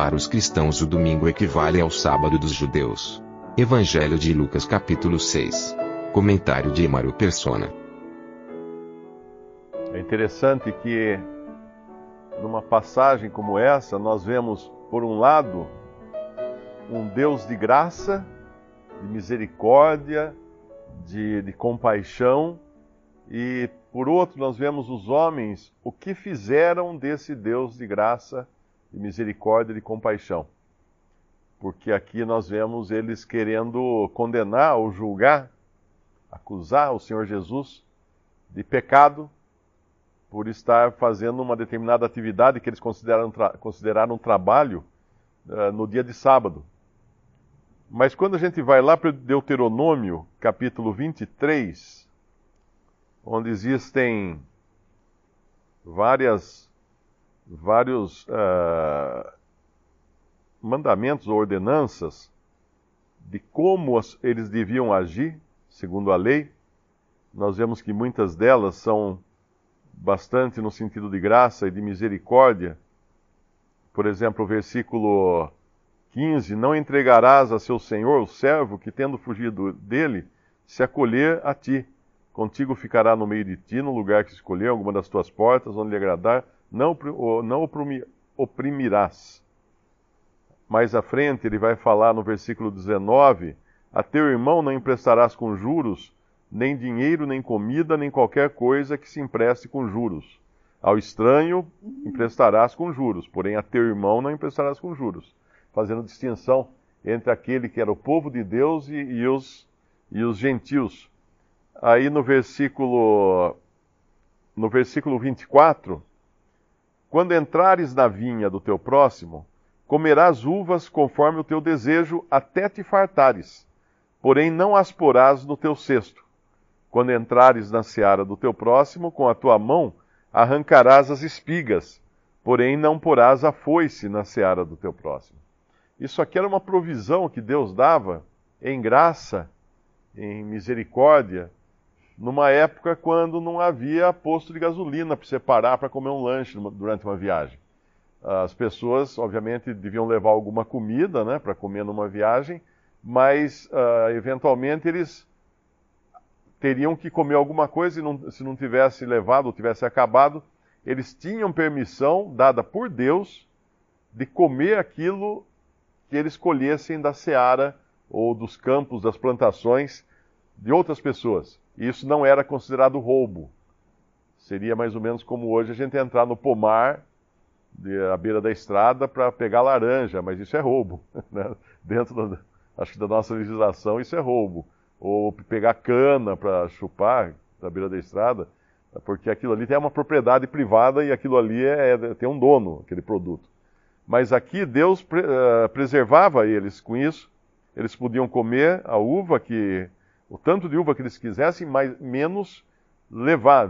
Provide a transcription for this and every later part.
Para os cristãos, o domingo equivale ao sábado dos judeus. Evangelho de Lucas, capítulo 6. Comentário de Emaro Persona. É interessante que numa passagem como essa, nós vemos, por um lado, um Deus de graça, de misericórdia, de, de compaixão, e por outro, nós vemos os homens o que fizeram desse Deus de graça, de misericórdia e de compaixão. Porque aqui nós vemos eles querendo condenar ou julgar, acusar o Senhor Jesus de pecado por estar fazendo uma determinada atividade que eles consideraram, consideraram um trabalho uh, no dia de sábado. Mas quando a gente vai lá para Deuteronômio, capítulo 23, onde existem várias, vários uh, mandamentos ou ordenanças de como as, eles deviam agir, segundo a lei, nós vemos que muitas delas são bastante no sentido de graça e de misericórdia. Por exemplo, o versículo 15: Não entregarás a seu senhor o servo que, tendo fugido dele, se acolher a ti. Contigo ficará no meio de ti, no lugar que escolher, alguma das tuas portas, onde lhe agradar, não, não oprimirás. Mais à frente, ele vai falar no versículo 19: A teu irmão não emprestarás com juros, nem dinheiro, nem comida, nem qualquer coisa que se empreste com juros. Ao estranho emprestarás com juros, porém a teu irmão não emprestarás com juros fazendo distinção entre aquele que era o povo de Deus e, e, os, e os gentios. Aí no versículo, no versículo 24, quando entrares na vinha do teu próximo, comerás uvas conforme o teu desejo até te fartares, porém não as porás no teu cesto. Quando entrares na seara do teu próximo, com a tua mão arrancarás as espigas, porém não porás a foice na seara do teu próximo. Isso aqui era uma provisão que Deus dava em graça, em misericórdia, numa época quando não havia posto de gasolina para você parar para comer um lanche durante uma viagem. As pessoas, obviamente, deviam levar alguma comida né, para comer numa viagem, mas uh, eventualmente eles teriam que comer alguma coisa e não, se não tivesse levado ou tivesse acabado, eles tinham permissão dada por Deus de comer aquilo que eles colhessem da seara ou dos campos, das plantações de outras pessoas. E isso não era considerado roubo. Seria mais ou menos como hoje a gente entrar no pomar de, à beira da estrada para pegar laranja, mas isso é roubo. Né? Dentro da, acho que da nossa legislação isso é roubo. Ou pegar cana para chupar da beira da estrada, porque aquilo ali tem uma propriedade privada e aquilo ali é, é tem um dono, aquele produto. Mas aqui Deus pre uh, preservava eles com isso. Eles podiam comer a uva que o tanto de uva que eles quisessem, mas menos levar,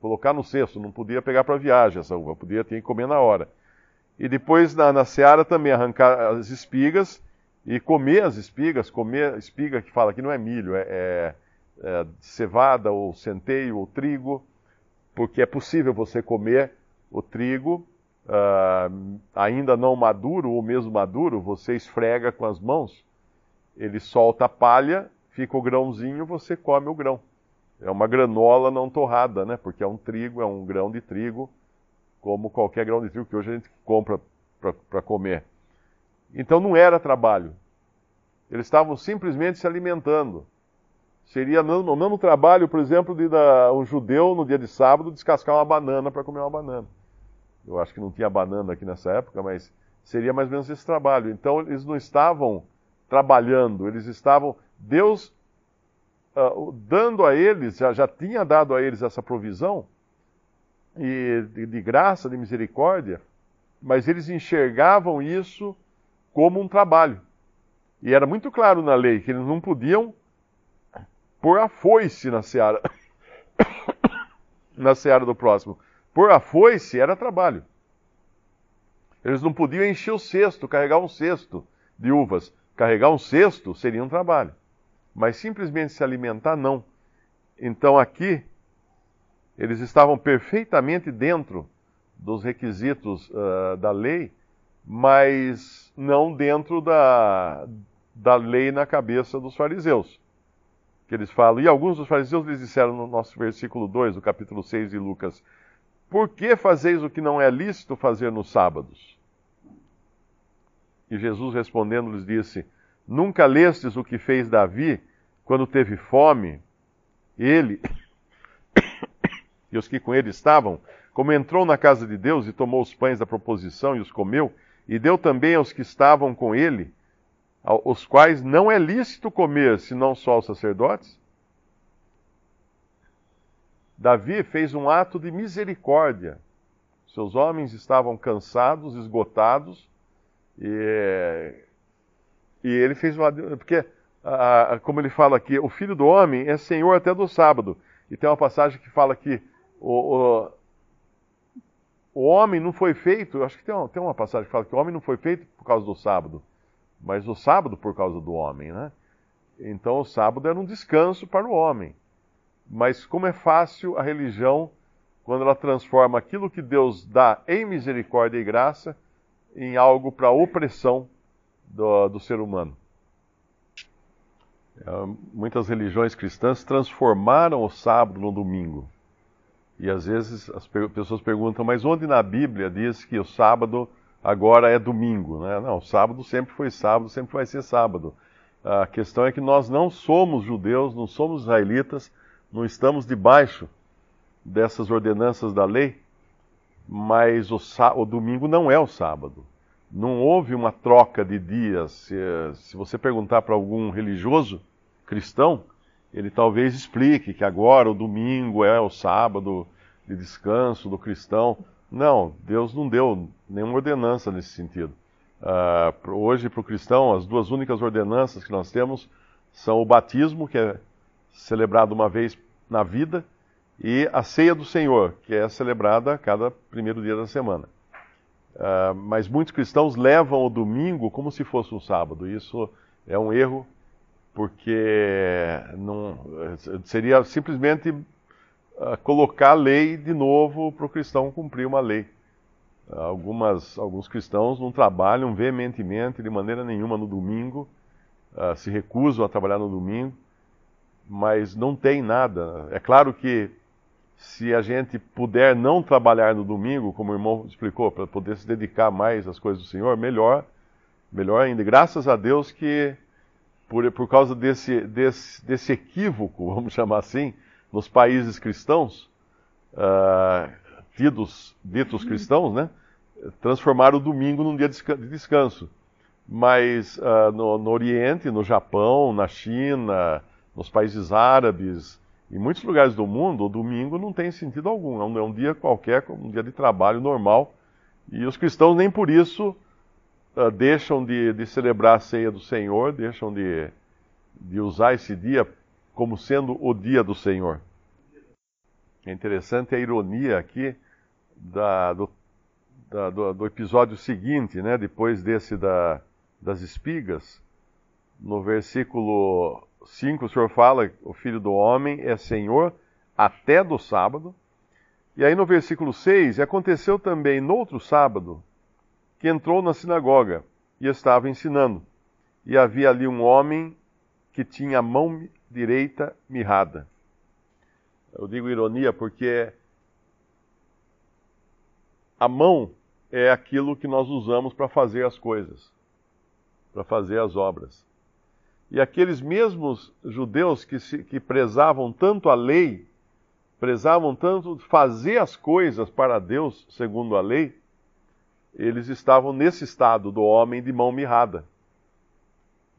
colocar no cesto. Não podia pegar para viagem essa uva, podia ter que comer na hora. E depois na, na seara também arrancar as espigas e comer as espigas. Comer espiga que fala que não é milho, é, é, é cevada ou centeio ou trigo, porque é possível você comer o trigo uh, ainda não maduro ou mesmo maduro, você esfrega com as mãos, ele solta a palha, fica o grãozinho, você come o grão. É uma granola não torrada, né? Porque é um trigo, é um grão de trigo, como qualquer grão de trigo que hoje a gente compra para comer. Então não era trabalho. Eles estavam simplesmente se alimentando. Seria o mesmo trabalho, por exemplo, de um judeu no dia de sábado descascar uma banana para comer uma banana. Eu acho que não tinha banana aqui nessa época, mas seria mais ou menos esse trabalho. Então eles não estavam trabalhando, eles estavam. Deus uh, dando a eles, já, já tinha dado a eles essa provisão, e de, de graça, de misericórdia, mas eles enxergavam isso como um trabalho. E era muito claro na lei que eles não podiam pôr a foice na seara, na seara do próximo. Pôr a foice era trabalho. Eles não podiam encher o cesto, carregar um cesto de uvas. Carregar um cesto seria um trabalho. Mas simplesmente se alimentar, não. Então aqui, eles estavam perfeitamente dentro dos requisitos uh, da lei, mas não dentro da, da lei na cabeça dos fariseus. Que eles falam, e alguns dos fariseus lhes disseram no nosso versículo 2, do capítulo 6 de Lucas: Por que fazeis o que não é lícito fazer nos sábados? E Jesus respondendo lhes disse: Nunca lestes o que fez Davi quando teve fome? Ele e os que com ele estavam, como entrou na casa de Deus e tomou os pães da proposição e os comeu, e deu também aos que estavam com ele, os quais não é lícito comer, senão só aos sacerdotes? Davi fez um ato de misericórdia. Seus homens estavam cansados, esgotados, e, e ele fez uma. Porque, como ele fala aqui, o filho do homem é senhor até do sábado. E tem uma passagem que fala que o, o, o homem não foi feito, acho que tem uma, tem uma passagem que fala que o homem não foi feito por causa do sábado, mas o sábado por causa do homem, né? Então o sábado era um descanso para o homem. Mas como é fácil a religião quando ela transforma aquilo que Deus dá em misericórdia e graça em algo para opressão do, do ser humano. É, muitas religiões cristãs transformaram o sábado no domingo. E às vezes as pessoas perguntam, mas onde na Bíblia diz que o sábado agora é domingo? Né? Não, o sábado sempre foi sábado, sempre vai ser sábado. A questão é que nós não somos judeus, não somos israelitas, não estamos debaixo dessas ordenanças da lei, mas o, o domingo não é o sábado. Não houve uma troca de dias. Se, se você perguntar para algum religioso cristão, ele talvez explique que agora o domingo é o sábado de descanso do cristão. Não, Deus não deu nenhuma ordenança nesse sentido. Uh, hoje, para o cristão, as duas únicas ordenanças que nós temos são o batismo, que é celebrado uma vez na vida, e a ceia do Senhor, que é celebrada a cada primeiro dia da semana. Uh, mas muitos cristãos levam o domingo como se fosse um sábado. Isso é um erro porque não, seria simplesmente uh, colocar a lei de novo para o cristão cumprir uma lei. Algumas, alguns cristãos não trabalham veementemente de maneira nenhuma no domingo, uh, se recusam a trabalhar no domingo, mas não tem nada. É claro que se a gente puder não trabalhar no domingo, como o irmão explicou, para poder se dedicar mais às coisas do Senhor, melhor, melhor ainda. Graças a Deus que por, por causa desse, desse, desse equívoco, vamos chamar assim, nos países cristãos, uh, tidos, ditos cristãos, né? Transformaram o domingo num dia de descanso. Mas uh, no, no, Oriente, no Japão, na China, nos países árabes, em muitos lugares do mundo, o domingo não tem sentido algum. É um, é um dia qualquer, um dia de trabalho normal. E os cristãos nem por isso uh, deixam de, de, celebrar a ceia do Senhor, deixam de, de usar esse dia como sendo o dia do Senhor. É interessante a ironia aqui da, do, da, do, do, episódio seguinte, né, depois desse da, das espigas. No versículo 5, o Senhor fala: o filho do homem é Senhor até do sábado. E aí no versículo 6, aconteceu também no outro sábado que entrou na sinagoga e estava ensinando. E havia ali um homem que tinha a mão direita mirrada. Eu digo ironia porque a mão é aquilo que nós usamos para fazer as coisas, para fazer as obras. E aqueles mesmos judeus que, se, que prezavam tanto a lei, prezavam tanto fazer as coisas para Deus segundo a lei, eles estavam nesse estado do homem de mão mirrada.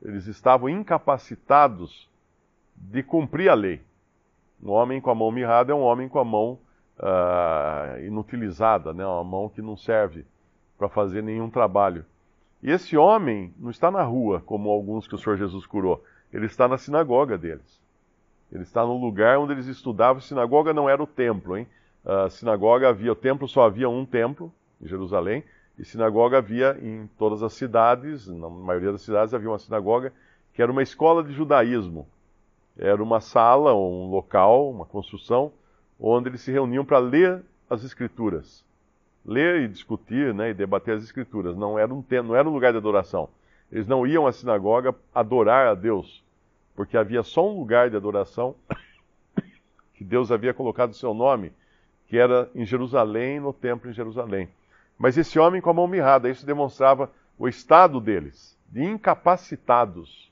Eles estavam incapacitados de cumprir a lei. Um homem com a mão mirrada é um homem com a mão uh, inutilizada, né? uma mão que não serve para fazer nenhum trabalho. E esse homem não está na rua, como alguns que o Senhor Jesus curou, ele está na sinagoga deles. Ele está no lugar onde eles estudavam. Sinagoga não era o templo, hein? A sinagoga havia, o templo só havia um templo em Jerusalém, e sinagoga havia em todas as cidades, na maioria das cidades havia uma sinagoga, que era uma escola de judaísmo. Era uma sala, um local, uma construção, onde eles se reuniam para ler as escrituras. Ler e discutir né, e debater as escrituras. Não era, um, não era um lugar de adoração. Eles não iam à sinagoga adorar a Deus, porque havia só um lugar de adoração que Deus havia colocado o seu nome, que era em Jerusalém, no templo em Jerusalém. Mas esse homem com a mão mirrada, isso demonstrava o estado deles, de incapacitados,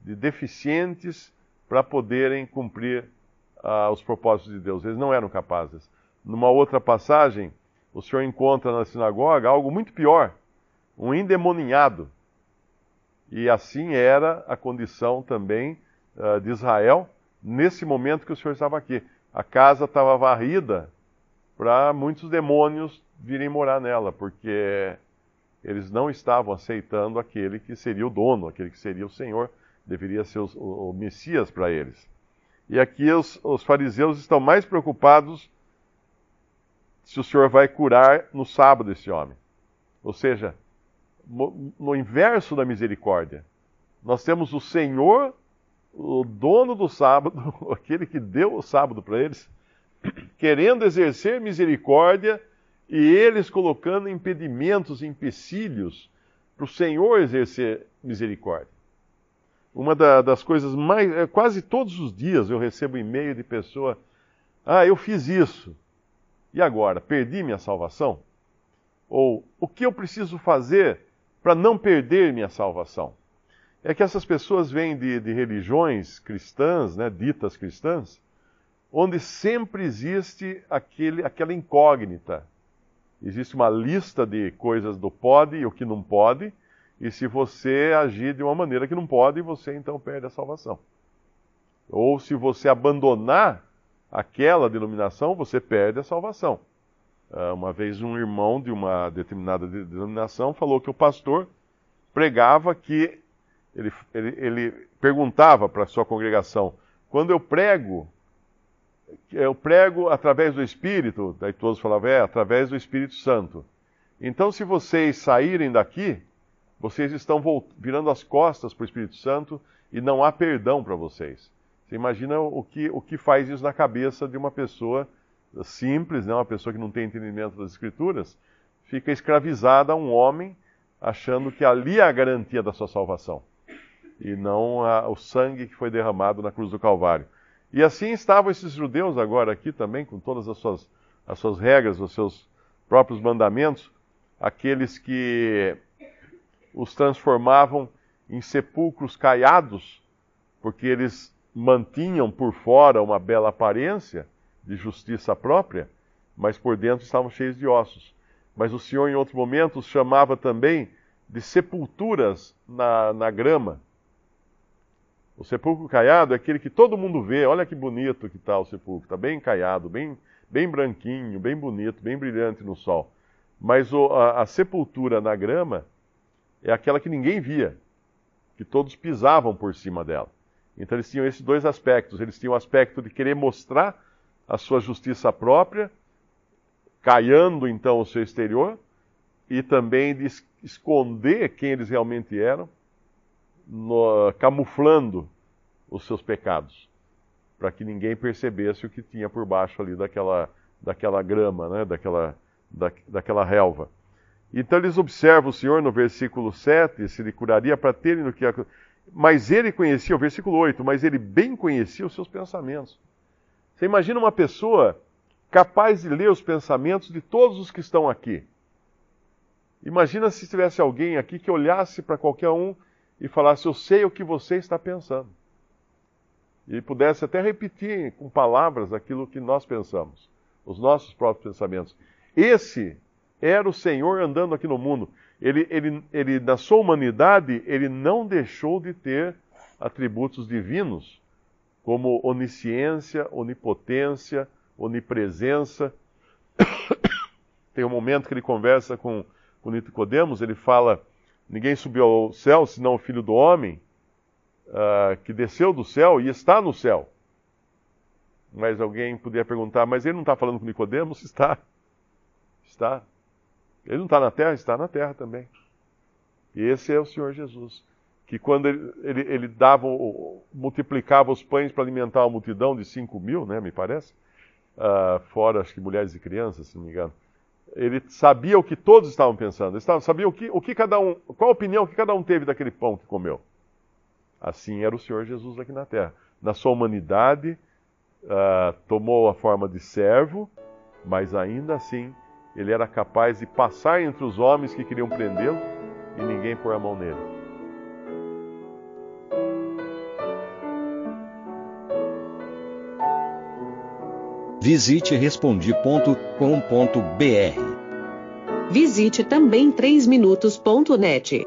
de deficientes para poderem cumprir uh, os propósitos de Deus. Eles não eram capazes. Numa outra passagem, o Senhor encontra na sinagoga algo muito pior: um endemoninhado. E assim era a condição também uh, de Israel nesse momento que o Senhor estava aqui. A casa estava varrida para muitos demônios virem morar nela, porque eles não estavam aceitando aquele que seria o dono, aquele que seria o Senhor, deveria ser o, o, Messias para eles. E aqui os, os fariseus estão mais preocupados se o Senhor vai curar no sábado esse homem. Ou seja, no inverso da misericórdia. Nós temos o Senhor, o dono do sábado, aquele que deu o sábado para eles, querendo exercer misericórdia e eles colocando impedimentos, empecilhos para o Senhor exercer misericórdia. Uma da, das coisas mais. É, quase todos os dias eu recebo e-mail de pessoa: Ah, eu fiz isso. E agora? Perdi minha salvação? Ou o que eu preciso fazer para não perder minha salvação? É que essas pessoas vêm de, de religiões cristãs, né, ditas cristãs, onde sempre existe aquele, aquela incógnita existe uma lista de coisas do pode e o que não pode, e se você agir de uma maneira que não pode, você então perde a salvação. Ou se você abandonar aquela denominação, você perde a salvação. Ah, uma vez um irmão de uma determinada denominação falou que o pastor pregava que ele, ele, ele perguntava para a sua congregação: quando eu prego eu prego através do Espírito, daí todos falavam, é, através do Espírito Santo. Então, se vocês saírem daqui, vocês estão virando as costas para o Espírito Santo e não há perdão para vocês. Você imagina o que, o que faz isso na cabeça de uma pessoa simples, né, uma pessoa que não tem entendimento das Escrituras, fica escravizada a um homem, achando que ali é a garantia da sua salvação, e não a, o sangue que foi derramado na cruz do Calvário. E assim estavam esses judeus agora aqui também, com todas as suas, as suas regras, os seus próprios mandamentos, aqueles que os transformavam em sepulcros caiados, porque eles mantinham por fora uma bela aparência de justiça própria, mas por dentro estavam cheios de ossos. Mas o Senhor, em outro momento, os chamava também de sepulturas na, na grama o sepulcro caiado é aquele que todo mundo vê, olha que bonito que está o sepulcro, está bem caiado, bem, bem branquinho, bem bonito, bem brilhante no sol. Mas o, a, a sepultura na grama é aquela que ninguém via, que todos pisavam por cima dela. Então eles tinham esses dois aspectos. Eles tinham o aspecto de querer mostrar a sua justiça própria, caiando então o seu exterior, e também de esconder quem eles realmente eram no, camuflando os seus pecados, para que ninguém percebesse o que tinha por baixo ali daquela, daquela grama, né, daquela, da, daquela relva. Então eles observam o Senhor no versículo 7, se ele curaria para terem no que. Mas ele conhecia, o versículo 8, mas ele bem conhecia os seus pensamentos. Você imagina uma pessoa capaz de ler os pensamentos de todos os que estão aqui. Imagina se tivesse alguém aqui que olhasse para qualquer um e falasse: Eu sei o que você está pensando. E pudesse até repetir com palavras aquilo que nós pensamos, os nossos próprios pensamentos. Esse era o Senhor andando aqui no mundo. Ele, ele, ele, na sua humanidade, ele não deixou de ter atributos divinos, como onisciência, onipotência, onipresença. Tem um momento que ele conversa com, com Nicodemos, ele fala: Ninguém subiu ao céu senão o filho do homem, uh, que desceu do céu e está no céu. Mas alguém poderia perguntar: Mas ele não está falando com Nicodemos? Está. Está. Ele não está na terra? Está na terra também. E esse é o Senhor Jesus. Que quando ele, ele, ele dava, multiplicava os pães para alimentar uma multidão de 5 mil, né, me parece, uh, fora acho que mulheres e crianças, se não me engano ele sabia o que todos estavam pensando. Ele sabia o que, o que cada um, qual a opinião que cada um teve daquele pão que comeu. Assim era o Senhor Jesus aqui na Terra. Na sua humanidade, uh, tomou a forma de servo, mas ainda assim ele era capaz de passar entre os homens que queriam prendê-lo e ninguém pôr a mão nele. Visite respondi.com.br. Visite também 3minutos.net.